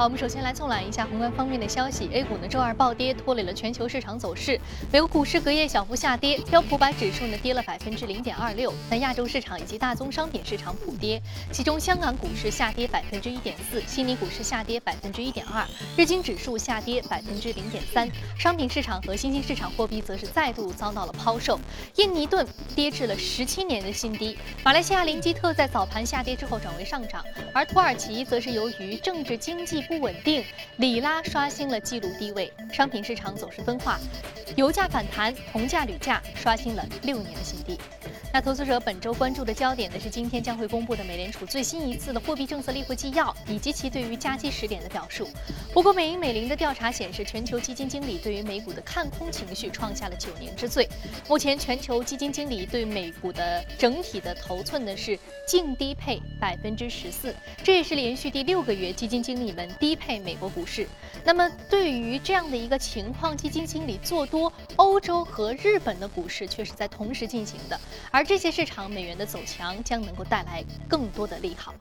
好，我们首先来纵览一下宏观方面的消息。A 股呢，周二暴跌，拖累了全球市场走势。美国股市隔夜小幅下跌，标普百指数呢跌了百分之零点二六。那亚洲市场以及大宗商品市场普跌，其中香港股市下跌百分之一点四，悉尼股市下跌百分之一点二，日经指数下跌百分之零点三。商品市场和新兴市场货币则是再度遭到了抛售。印尼盾跌至了十七年的新低。马来西亚林基特在早盘下跌之后转为上涨，而土耳其则是由于政治经济。不稳定，里拉刷新了纪录低位，商品市场走势分化，油价反弹，铜价、铝价刷新了六年的新低。那投资者本周关注的焦点呢是今天将会公布的美联储最新一次的货币政策例会纪要，以及其对于加息时点的表述。不过，美银美林的调查显示，全球基金经理对于美股的看空情绪创下了九年之最。目前，全球基金经理对美股的整体的头寸呢是净低配百分之十四，这也是连续第六个月基金经理们低配美国股市。那么，对于这样的一个情况，基金经理做多欧洲和日本的股市却是在同时进行的，而。这些市场美元的走强将能够带来更多的利好。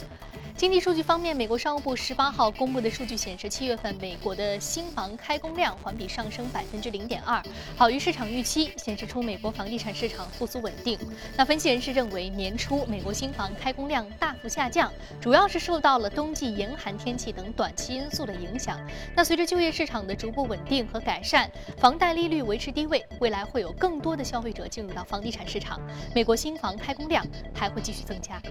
经济数据方面，美国商务部十八号公布的数据显示，七月份美国的新房开工量环比上升百分之零点二，好于市场预期，显示出美国房地产市场复苏稳定。那分析人士认为，年初美国新房开工量大幅下降，主要是受到了冬季严寒天气等短期因素的影响。那随着就业市场的逐步稳定和改善，房贷利率维持低位，未来会有更多的消费者进入到房地产市场，美国新房开工量还会继续增加。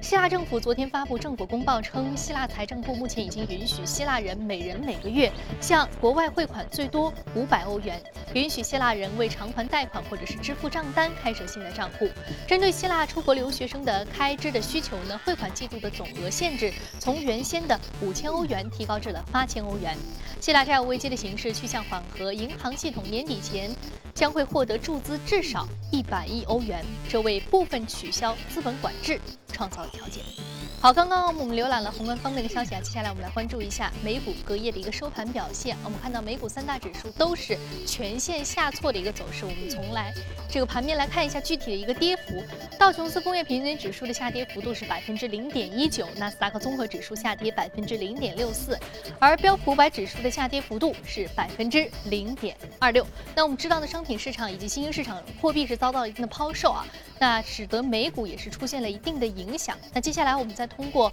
希腊政府昨天发布政府公报称，希腊财政部目前已经允许希腊人每人每个月向国外汇款最多五百欧元，允许希腊人为偿还贷款或者是支付账单开设新的账户。针对希腊出国留学生的开支的需求呢，汇款季度的总额限制从原先的五千欧元提高至了八千欧元。希腊债务危机的形势趋向缓和，银行系统年底前将会获得注资至少一百亿欧元，这为部分取消资本管制。创造了条件。好，刚刚我们浏览了宏观方面的消息啊，接下来我们来关注一下美股隔夜的一个收盘表现。我们看到美股三大指数都是全线下挫的一个走势。我们从来这个盘面来看一下具体的一个跌幅。道琼斯工业平均指数的下跌幅度是百分之零点一九，纳斯达克综合指数下跌百分之零点六四，而标普五百指数的下跌幅度是百分之零点二六。那我们知道的商品市场以及新兴市场货币是遭到一定的抛售啊，那使得美股也是出现了一定的影响。那接下来我们再通过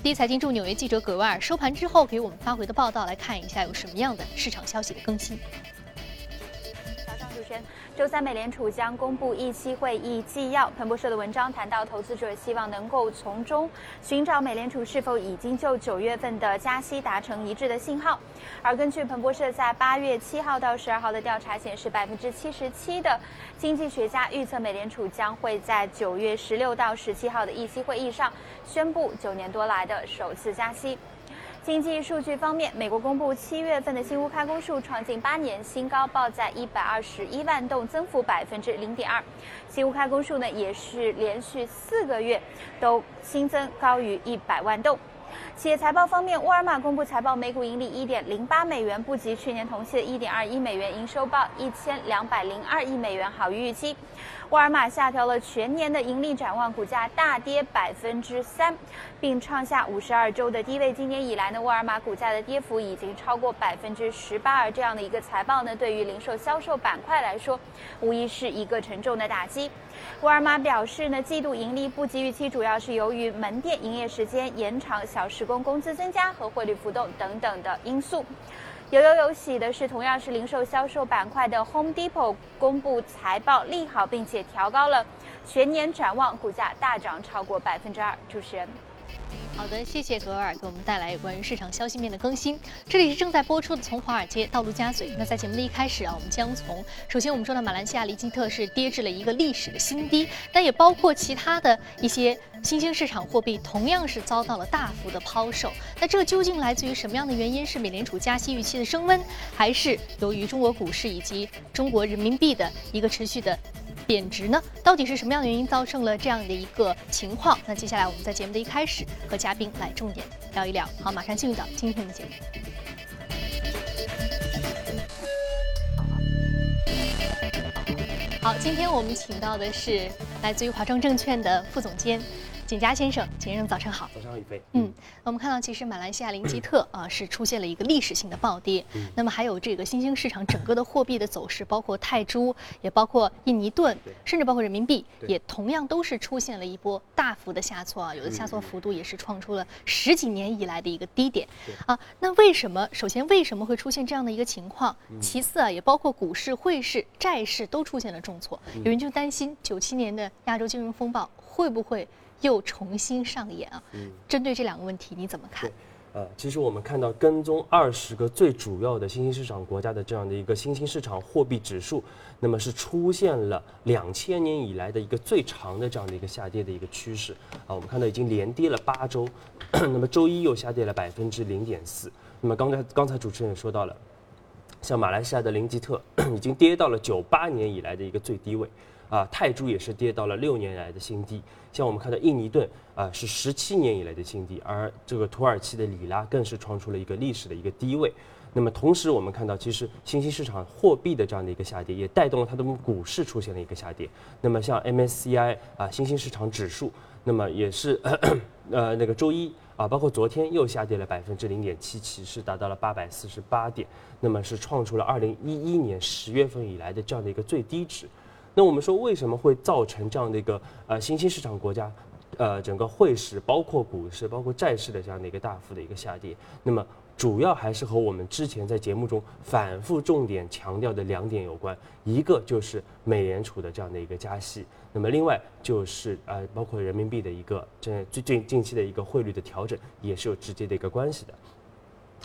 第一财经驻纽约记者葛万尔收盘之后给我们发回的报道来看一下有什么样的市场消息的更新。周三，美联储将公布议息会议纪要。彭博社的文章谈到，投资者希望能够从中寻找美联储是否已经就九月份的加息达成一致的信号。而根据彭博社在八月七号到十二号的调查显示，百分之七十七的经济学家预测美联储将会在九月十六到十七号的议息会议上宣布九年多来的首次加息。经济数据方面，美国公布七月份的新屋开工数创近八年新高，报在一百二十一万栋，增幅百分之零点二。新屋开工数呢，也是连续四个月都新增高于一百万栋。企业财报方面，沃尔玛公布财报，每股盈利一点零八美元，不及去年同期的一点二一美元，营收报一千两百零二亿美元，好于预期。沃尔玛下调了全年的盈利展望，股价大跌百分之三，并创下五十二周的低位。今年以来呢，沃尔玛股价的跌幅已经超过百分之十八，而这样的一个财报呢，对于零售销售板块来说，无疑是一个沉重的打击。沃尔玛表示呢，季度盈利不及预期，主要是由于门店营业时间延长、小时工工资增加和汇率浮动等等的因素。有有有喜的是，同样是零售销售板块的 Home Depot 公布财报利好，并且调高了全年展望，股价大涨超过百分之二。主持人。好的，谢谢格尔给我们带来有关于市场消息面的更新。这里是正在播出的《从华尔街到陆家嘴》。那在节目的一开始啊，我们将从首先我们说到马来西亚离基特是跌至了一个历史的新低，但也包括其他的一些新兴市场货币同样是遭到了大幅的抛售。那这究竟来自于什么样的原因？是美联储加息预期的升温，还是由于中国股市以及中国人民币的一个持续的？贬值呢？到底是什么样的原因造成了这样的一个情况？那接下来我们在节目的一开始和嘉宾来重点聊一聊。好，马上进入到今天的节目。好，今天我们请到的是来自于华创证券的副总监景佳先生，景先生早上好。早上好，宇飞。嗯，我们看到其实马来西亚林吉特啊是出现了一个历史性的暴跌，那么还有这个新兴市场整个的货币的走势，包括泰铢，也包括印尼盾，甚至包括人民币，也同样都是出现了一波大幅的下挫啊，有的下挫幅度也是创出了十几年以来的一个低点啊。那为什么？首先为什么会出现这样的一个情况？其次啊，也包括股市、汇市、债市都出现了重挫，有人就担心九七年的亚洲金融风暴会不会？又重新上演啊！嗯，针对这两个问题，你怎么看？呃，其实我们看到跟踪二十个最主要的新兴市场国家的这样的一个新兴市场货币指数，那么是出现了两千年以来的一个最长的这样的一个下跌的一个趋势啊。我们看到已经连跌了八周，那么周一又下跌了百分之零点四。那么刚才刚才主持人也说到了，像马来西亚的林吉特 已经跌到了九八年以来的一个最低位。啊，泰铢也是跌到了六年来的新低，像我们看到印尼盾啊是十七年以来的新低，而这个土耳其的里拉更是创出了一个历史的一个低位。那么同时我们看到，其实新兴市场货币的这样的一个下跌，也带动了它的股市出现了一个下跌。那么像 MSCI 啊新兴市场指数，那么也是 呃那个周一啊，包括昨天又下跌了百分之零点七七，是达到了八百四十八点，那么是创出了二零一一年十月份以来的这样的一个最低值。那我们说为什么会造成这样的一个呃新兴市场国家，呃整个汇市包括股市包括债市的这样的一个大幅的一个下跌？那么主要还是和我们之前在节目中反复重点强调的两点有关，一个就是美联储的这样的一个加息，那么另外就是呃包括人民币的一个这最近近期的一个汇率的调整也是有直接的一个关系的。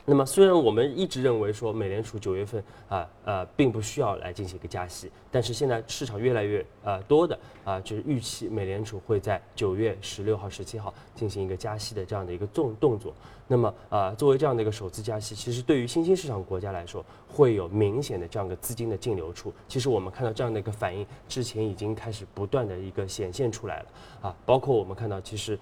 那么，虽然我们一直认为说美联储九月份啊呃并不需要来进行一个加息，但是现在市场越来越呃多的啊就是预期美联储会在九月十六号、十七号进行一个加息的这样的一个动动作。那么啊作为这样的一个首次加息，其实对于新兴市场国家来说会有明显的这样的资金的净流出。其实我们看到这样的一个反应之前已经开始不断的一个显现出来了啊，包括我们看到其实。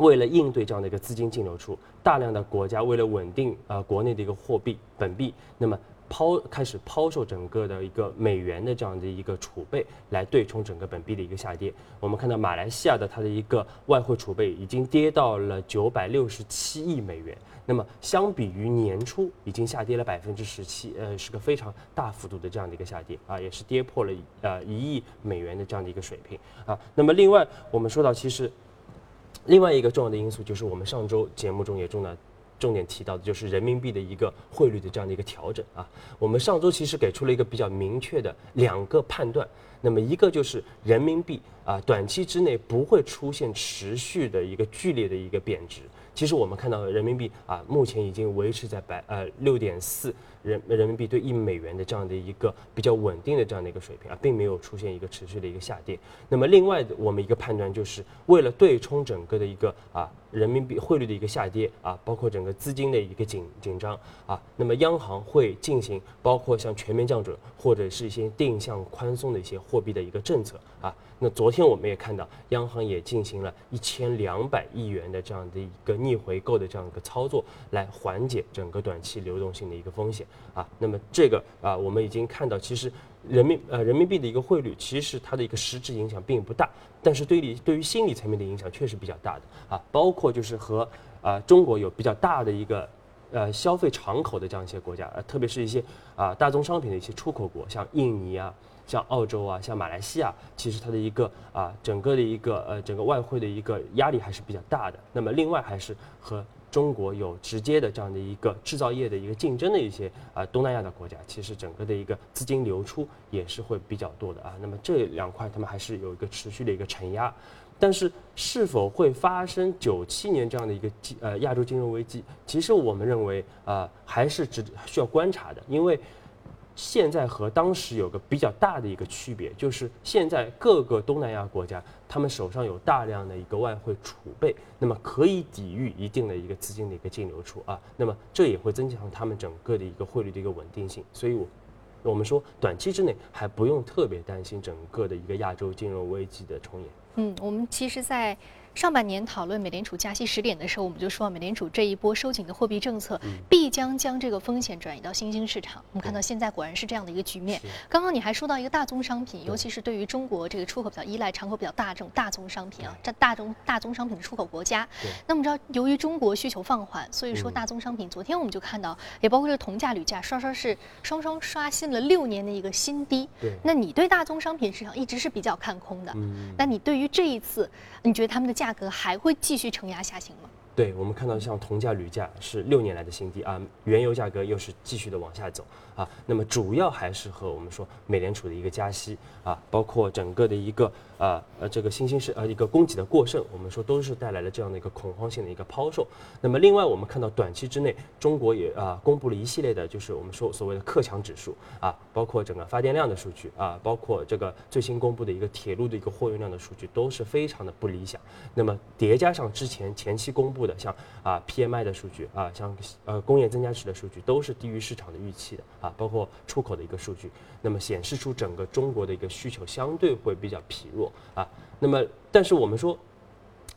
为了应对这样的一个资金净流出，大量的国家为了稳定啊国内的一个货币本币，那么抛开始抛售整个的一个美元的这样的一个储备，来对冲整个本币的一个下跌。我们看到马来西亚的它的一个外汇储备已经跌到了九百六十七亿美元，那么相比于年初已经下跌了百分之十七，呃，是个非常大幅度的这样的一个下跌啊，也是跌破了呃一亿美元的这样的一个水平啊。那么另外我们说到其实。另外一个重要的因素就是我们上周节目中也重点重点提到的，就是人民币的一个汇率的这样的一个调整啊。我们上周其实给出了一个比较明确的两个判断，那么一个就是人民币啊短期之内不会出现持续的一个剧烈的一个贬值。其实我们看到人民币啊目前已经维持在百呃六点四。人人民币对一美元的这样的一个比较稳定的这样的一个水平啊，并没有出现一个持续的一个下跌。那么另外的我们一个判断就是，为了对冲整个的一个啊人民币汇率的一个下跌啊，包括整个资金的一个紧紧张啊，那么央行会进行包括像全面降准或者是一些定向宽松的一些货币的一个政策啊。那昨天我们也看到，央行也进行了一千两百亿元的这样的一个逆回购的这样一个操作，来缓解整个短期流动性的一个风险啊。那么这个啊，我们已经看到，其实人民呃人民币的一个汇率，其实它的一个实质影响并不大，但是对于对于心理层面的影响确实比较大的啊。包括就是和啊中国有比较大的一个呃消费敞口的这样一些国家，特别是一些啊大宗商品的一些出口国，像印尼啊。像澳洲啊，像马来西亚，其实它的一个啊，整个的一个呃，整个外汇的一个压力还是比较大的。那么另外还是和中国有直接的这样的一个制造业的一个竞争的一些啊东南亚的国家，其实整个的一个资金流出也是会比较多的啊。那么这两块他们还是有一个持续的一个承压，但是是否会发生九七年这样的一个呃亚洲金融危机，其实我们认为啊还是值需要观察的，因为。现在和当时有个比较大的一个区别，就是现在各个东南亚国家，他们手上有大量的一个外汇储备，那么可以抵御一定的一个资金的一个净流出啊，那么这也会增强他们整个的一个汇率的一个稳定性，所以，我我们说短期之内还不用特别担心整个的一个亚洲金融危机的重演。嗯，我们其实，在上半年讨论美联储加息十点的时候，我们就说美联储这一波收紧的货币政策必将将这个风险转移到新兴市场。我们看到现在果然是这样的一个局面。刚刚你还说到一个大宗商品，尤其是对于中国这个出口比较依赖、敞口比较大这种大宗商品啊，这大宗大宗商品的出口国家。那么知道，由于中国需求放缓，所以说大宗商品，昨天我们就看到，也包括这个铜价、铝价，双双是双双刷新了六年的一个新低。对。那你对大宗商品市场一直是比较看空的。嗯。那你对于这一次，你觉得他们的价格还会继续承压下行吗？对，我们看到像铜价、铝价是六年来的新低啊，原油价格又是继续的往下走啊。那么主要还是和我们说美联储的一个加息啊，包括整个的一个。啊呃，这个新兴市呃一个供给的过剩，我们说都是带来了这样的一个恐慌性的一个抛售。那么另外，我们看到短期之内，中国也啊公布了一系列的，就是我们说所谓的克强指数啊，包括整个发电量的数据啊，包括这个最新公布的一个铁路的一个货运量的数据，都是非常的不理想。那么叠加上之前前期公布的像啊 PMI 的数据啊，像呃工业增加值的数据，都是低于市场的预期的啊，包括出口的一个数据，那么显示出整个中国的一个需求相对会比较疲弱。啊，那么，但是我们说。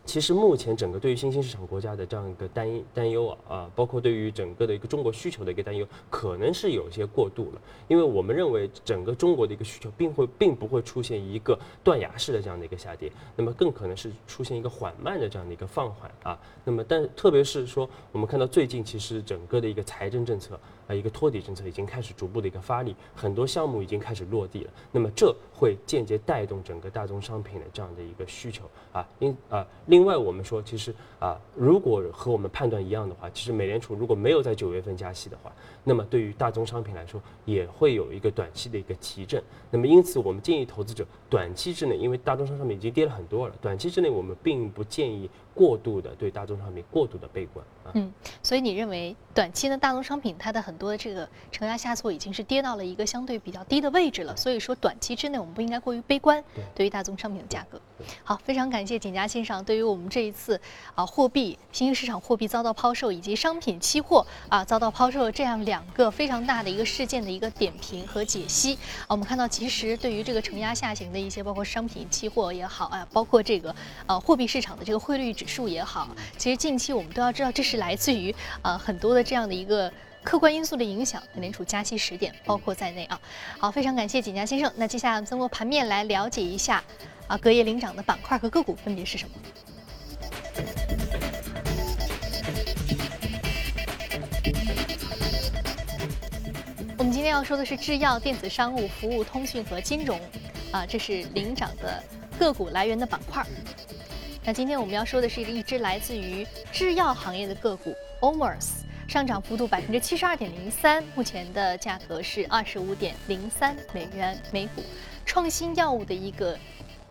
其实目前整个对于新兴市场国家的这样一个担担忧啊啊，包括对于整个的一个中国需求的一个担忧，可能是有些过度了。因为我们认为整个中国的一个需求并会并不会出现一个断崖式的这样的一个下跌，那么更可能是出现一个缓慢的这样的一个放缓啊。那么但特别是说我们看到最近其实整个的一个财政政策啊一个托底政策已经开始逐步的一个发力，很多项目已经开始落地了。那么这会间接带动整个大宗商品的这样的一个需求啊，因啊。另外，我们说，其实啊，如果和我们判断一样的话，其实美联储如果没有在九月份加息的话，那么对于大宗商品来说，也会有一个短期的一个提振。那么因此，我们建议投资者短期之内，因为大宗商品已经跌了很多了，短期之内我们并不建议。过度的对大宗商品过度的悲观啊，嗯，所以你认为短期呢大宗商品它的很多的这个承压下挫已经是跌到了一个相对比较低的位置了，所以说短期之内我们不应该过于悲观，对于大宗商品的价格。好，非常感谢景家先生对于我们这一次啊货币新兴市场货币遭到抛售以及商品期货啊遭到抛售这样两个非常大的一个事件的一个点评和解析。啊，我们看到其实对于这个承压下行的一些包括商品期货也好啊，包括这个呃货币市场的这个汇率。指数也好，其实近期我们都要知道，这是来自于啊很多的这样的一个客观因素的影响，美联储加息十点包括在内啊。好，非常感谢景家先生。那接下来我们通过盘面来了解一下啊隔夜领涨的板块和个股分别是什么。我们今天要说的是制药、电子商务、服务、通讯和金融啊，这是领涨的个股来源的板块。那今天我们要说的是一只来自于制药行业的个股 Omers，上涨幅度百分之七十二点零三，目前的价格是二十五点零三美元每股。创新药物的一个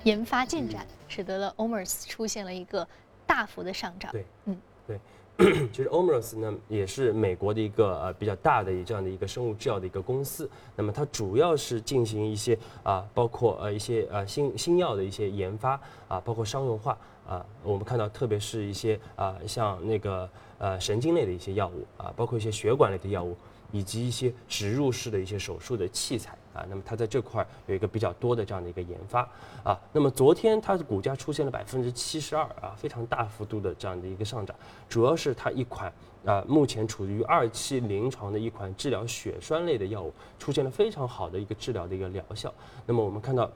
研发进展，使得了 Omers 出现了一个大幅的上涨。对，嗯，对。其实 Omers 呢，也是美国的一个呃比较大的这样的一个生物制药的一个公司。那么它主要是进行一些啊，包括呃一些呃新新药的一些研发啊，包括商用化。啊，我们看到，特别是一些啊，像那个呃神经类的一些药物啊，包括一些血管类的药物，以及一些植入式的一些手术的器材啊，那么它在这块有一个比较多的这样的一个研发啊。那么昨天它的股价出现了百分之七十二啊，非常大幅度的这样的一个上涨，主要是它一款啊目前处于二期临床的一款治疗血栓类的药物出现了非常好的一个治疗的一个疗效。那么我们看到。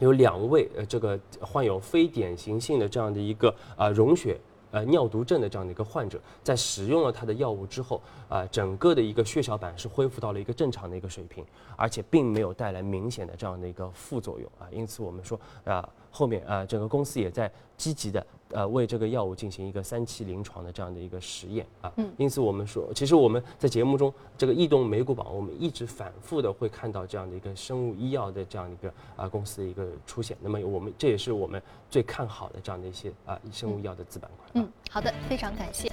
有两位呃，这个患有非典型性的这样的一个啊溶血呃尿毒症的这样的一个患者，在使用了他的药物之后啊，整个的一个血小板是恢复到了一个正常的一个水平，而且并没有带来明显的这样的一个副作用啊，因此我们说啊，后面啊整个公司也在积极的。呃，为这个药物进行一个三期临床的这样的一个实验啊，嗯，因此我们说，其实我们在节目中这个异动美股榜，我们一直反复的会看到这样的一个生物医药的这样的一个啊公司的一个出现。那么我们这也是我们最看好的这样的一些啊生物医药的子板块。嗯，好的，非常感谢。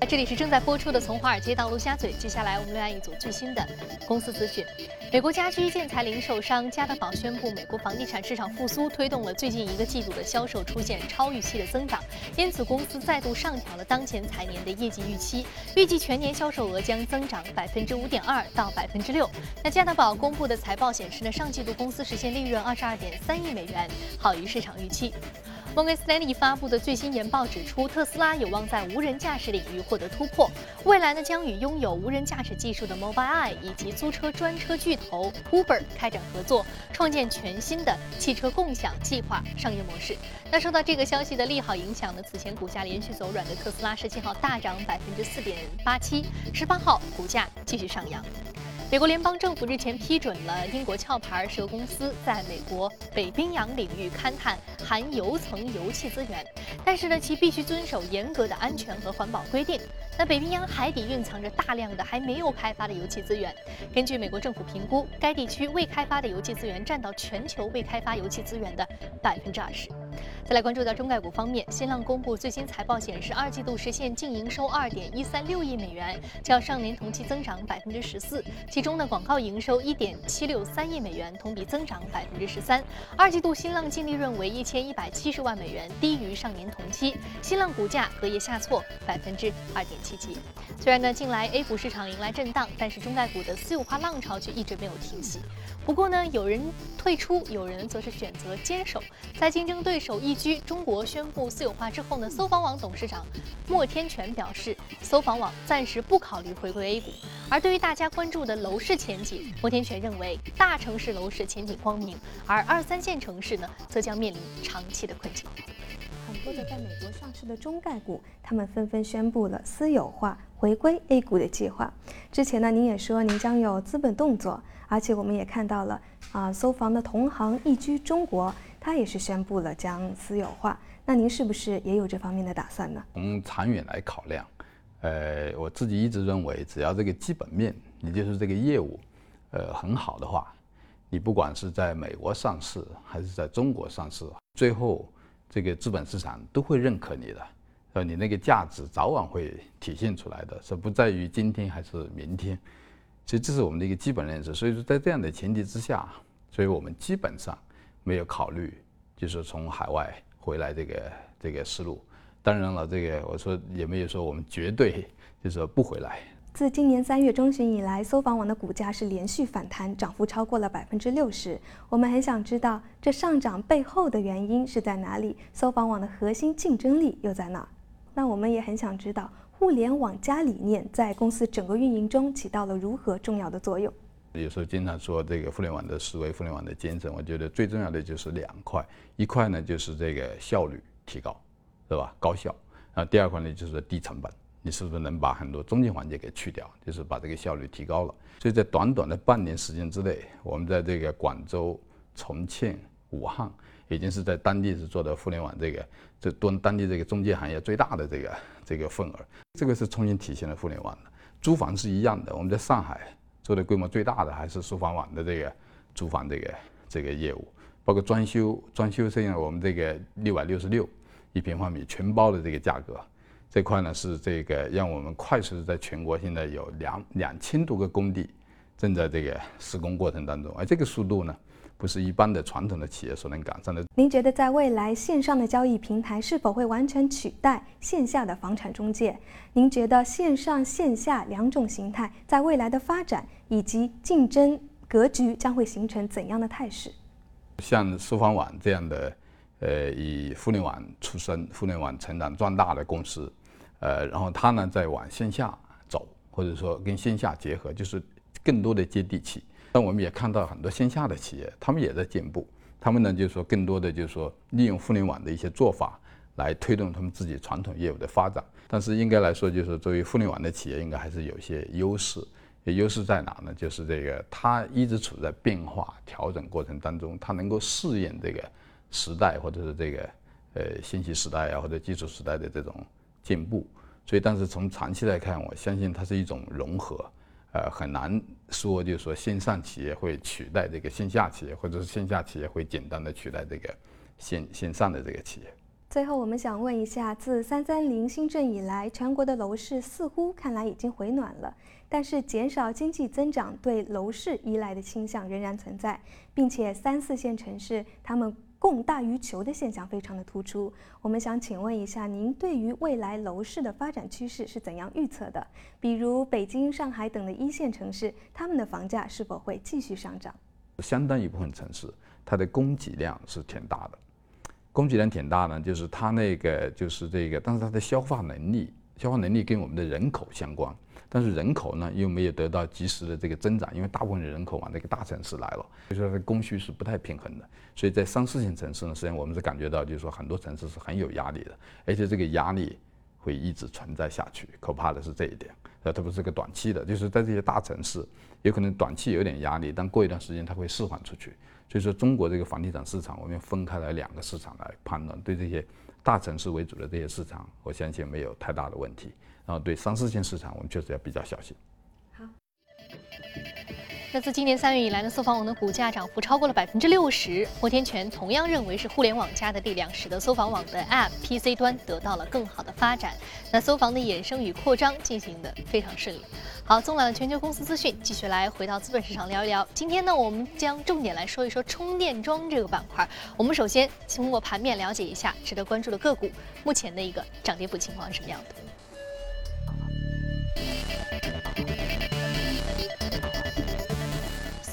那这里是正在播出的《从华尔街到陆家嘴》，接下来我们来一组最新的公司资讯。美国家居建材零售商家得宝宣布，美国房地产市场复苏推动了最近一个季度的销售出现超预期的增长。因此，公司再度上调了当前财年的业绩预期，预计全年销售额将增长百分之五点二到百分之六。那加德宝公布的财报显示呢，上季度公司实现利润二十二点三亿美元，好于市场预期。摩根斯丹利发布的最新研报指出，特斯拉有望在无人驾驶领域获得突破，未来呢将与拥有无人驾驶技术的 Mobileye 以及租车专车巨头 Uber 开展合作，创建全新的汽车共享计划商业模式。那受到这个消息的利好影响呢，此前股价连续走软的特斯拉十七号大涨百分之四点八七，十八号股价继续上扬。美国联邦政府日前批准了英国壳牌石油公司在美国北冰洋领域勘探含油层油气资源，但是呢，其必须遵守严格的安全和环保规定。那北冰洋海底蕴藏着大量的还没有开发的油气资源，根据美国政府评估，该地区未开发的油气资源占到全球未开发油气资源的百分之二十。再来关注到中概股方面，新浪公布最新财报显示，二季度实现净营收二点一三六亿美元，较上年同期增长百分之十四。其中呢，广告营收一点七六三亿美元，同比增长百分之十三。二季度新浪净利润为一千一百七十万美元，低于上年同期。新浪股价隔夜下挫百分之二点七七。虽然呢，近来 A 股市场迎来震荡，但是中概股的私有化浪潮却一直没有停息。不过呢，有人退出，有人则是选择坚守。在竞争对手一居中国宣布私有化之后呢，搜房网董事长莫天全表示，搜房网暂时不考虑回归 A 股。而对于大家关注的楼市前景，莫天全认为大城市楼市前景光明，而二三线城市呢，则将面临长期的困境。很多的在美国上市的中概股，他们纷纷宣布了私有化回归 A 股的计划。之前呢，您也说您将有资本动作。而且我们也看到了，啊，搜房的同行易居中国，它也是宣布了将私有化。那您是不是也有这方面的打算呢？从长远来考量，呃，我自己一直认为，只要这个基本面，也就是这个业务，呃，很好的话，你不管是在美国上市还是在中国上市，最后这个资本市场都会认可你的，呃，你那个价值早晚会体现出来的，是不在于今天还是明天。所以这是我们的一个基本认识。所以说，在这样的前提之下，所以我们基本上没有考虑，就是从海外回来这个这个思路。当然了，这个我说也没有说我们绝对就是说不回来。自今年三月中旬以来，搜房网的股价是连续反弹，涨幅超过了百分之六十。我们很想知道，这上涨背后的原因是在哪里？搜房网的核心竞争力又在哪？那我们也很想知道。互联网加理念在公司整个运营中起到了如何重要的作用？有时候经常说这个互联网的思维、互联网的精神，我觉得最重要的就是两块，一块呢就是这个效率提高，是吧？高效。啊，第二块呢就是低成本，你是不是能把很多中间环节给去掉？就是把这个效率提高了。所以在短短的半年时间之内，我们在这个广州、重庆、武汉。已经是在当地是做的互联网这个，这端当地这个中介行业最大的这个这个份额，这个是重新体现了互联网的。租房是一样的，我们在上海做的规模最大的还是书房网的这个租房这个这个业务，包括装修，装修现在我们这个六百六十六一平方米全包的这个价格，这块呢是这个让我们快速的在全国现在有两两千多个工地正在这个施工过程当中，而这个速度呢。不是一般的传统的企业所能赶上的。您觉得在未来，线上的交易平台是否会完全取代线下的房产中介？您觉得线上线下两种形态在未来的发展以及竞争格局将会形成怎样的态势？像搜房网这样的，呃，以互联网出身、互联网成长壮大的公司，呃，然后它呢在往线下走，或者说跟线下结合，就是更多的接地气。但我们也看到很多线下的企业，他们也在进步。他们呢，就是说更多的就是说利用互联网的一些做法来推动他们自己传统业务的发展。但是应该来说，就是作为互联网的企业，应该还是有些优势。优势在哪呢？就是这个它一直处在变化调整过程当中，它能够适应这个时代或者是这个呃信息时代啊或者技术时代的这种进步。所以，但是从长期来看，我相信它是一种融合。呃，很难说，就是说线上企业会取代这个线下企业，或者是线下企业会简单的取代这个线线上的这个企业。最后，我们想问一下，自三三零新政以来，全国的楼市似乎看来已经回暖了，但是减少经济增长对楼市依赖的倾向仍然存在，并且三四线城市他们。供大于求的现象非常的突出。我们想请问一下，您对于未来楼市的发展趋势是怎样预测的？比如北京、上海等的一线城市，他们的房价是否会继续上涨？相当一部分城市，它的供给量是挺大的，供给量挺大呢，就是它那个就是这个，但是它的消化能力，消化能力跟我们的人口相关，但是人口呢又没有得到及时的这个增长，因为大部分的人口往那个大城市来了，所以说它的供需是不太平衡的。所以在三四线城市呢，实际上我们是感觉到，就是说很多城市是很有压力的，而且这个压力会一直存在下去。可怕的是这一点，呃，它不是个短期的，就是在这些大城市，有可能短期有点压力，但过一段时间它会释放出去。所以说，中国这个房地产市场，我们要分开来两个市场来判断。对这些大城市为主的这些市场，我相信没有太大的问题。然后对三四线市场，我们确实要比较小心。好。那自今年三月以来呢，搜房网的股价涨幅超过了百分之六十。摩天泉同样认为是互联网加的力量，使得搜房网的 App PC 端得到了更好的发展。那搜房的衍生与扩张进行的非常顺利。好，纵览了全球公司资讯，继续来回到资本市场聊一聊。今天呢，我们将重点来说一说充电桩这个板块。我们首先通过盘面了解一下值得关注的个股目前的一个涨跌幅情况是什么样的。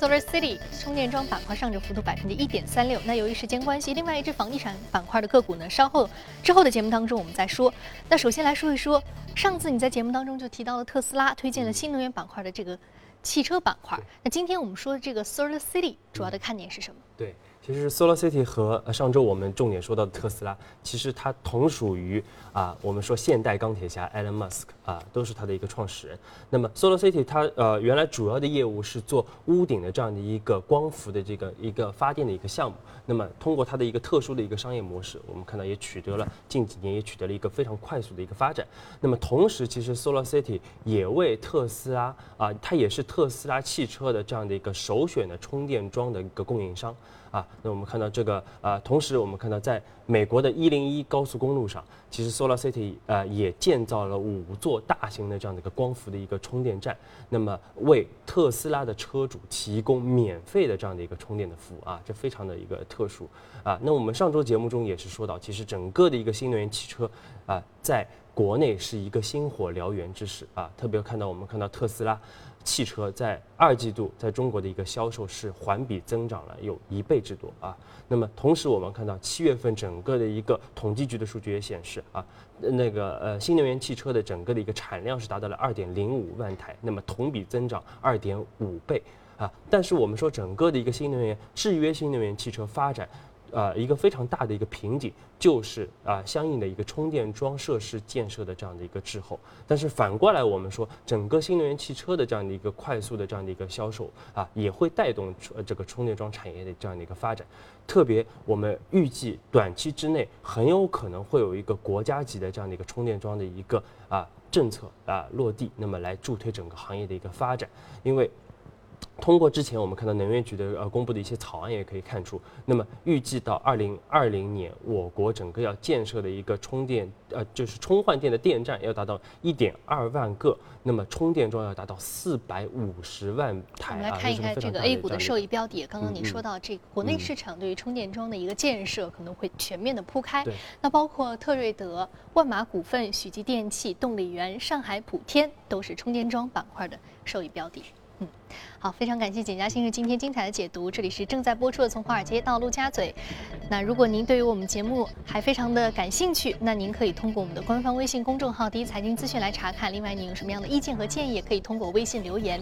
Solar City 充电桩板块上涨幅度百分之一点三六。那由于时间关系，另外一只房地产板块的个股呢，稍后之后的节目当中我们再说。那首先来说一说，上次你在节目当中就提到了特斯拉推荐了新能源板块的这个汽车板块。那今天我们说的这个 Solar City 主要的看点是什么？对。其实，Solar City 和上周我们重点说到的特斯拉，其实它同属于啊，我们说现代钢铁侠 Elon Musk 啊，都是他的一个创始人。那么，Solar City 它呃原来主要的业务是做屋顶的这样的一个光伏的这个一个发电的一个项目。那么，通过它的一个特殊的一个商业模式，我们看到也取得了近几年也取得了一个非常快速的一个发展。那么，同时其实 Solar City 也为特斯拉啊，它也是特斯拉汽车的这样的一个首选的充电桩的一个供应商。啊，那我们看到这个啊，同时我们看到在美国的一零一高速公路上，其实 Solar City 呃也建造了五座大型的这样的一个光伏的一个充电站，那么为特斯拉的车主提供免费的这样的一个充电的服务啊，这非常的一个特殊啊。那我们上周节目中也是说到，其实整个的一个新能源汽车啊，在国内是一个星火燎原之势啊，特别看到我们看到特斯拉。汽车在二季度在中国的一个销售是环比增长了有一倍之多啊。那么同时我们看到七月份整个的一个统计局的数据也显示啊，那个呃新能源汽车的整个的一个产量是达到了二点零五万台，那么同比增长二点五倍啊。但是我们说整个的一个新能源制约新能源汽车发展。呃，一个非常大的一个瓶颈就是啊，相应的一个充电桩设施建设的这样的一个滞后。但是反过来，我们说整个新能源汽车的这样的一个快速的这样的一个销售啊，也会带动呃这个充电桩产业的这样的一个发展。特别我们预计短期之内很有可能会有一个国家级的这样的一个充电桩的一个啊政策啊落地，那么来助推整个行业的一个发展，因为。通过之前我们看到能源局的呃公布的一些草案，也可以看出，那么预计到二零二零年，我国整个要建设的一个充电呃就是充换电的电站要达到一点二万个，那么充电桩要达到四百五十万台。我们来看一看这个 A 股的受益标的，刚刚您说到这个国内市场对于充电桩的一个建设可能会全面的铺开，那包括特锐德、万马股份、许继电器、动力源、上海普天都是充电桩板块的受益标的。嗯，好，非常感谢简家先生今天精彩的解读。这里是正在播出的《从华尔街到陆家嘴》。那如果您对于我们节目还非常的感兴趣，那您可以通过我们的官方微信公众号“第一财经资讯”来查看。另外，您有什么样的意见和建议，也可以通过微信留言。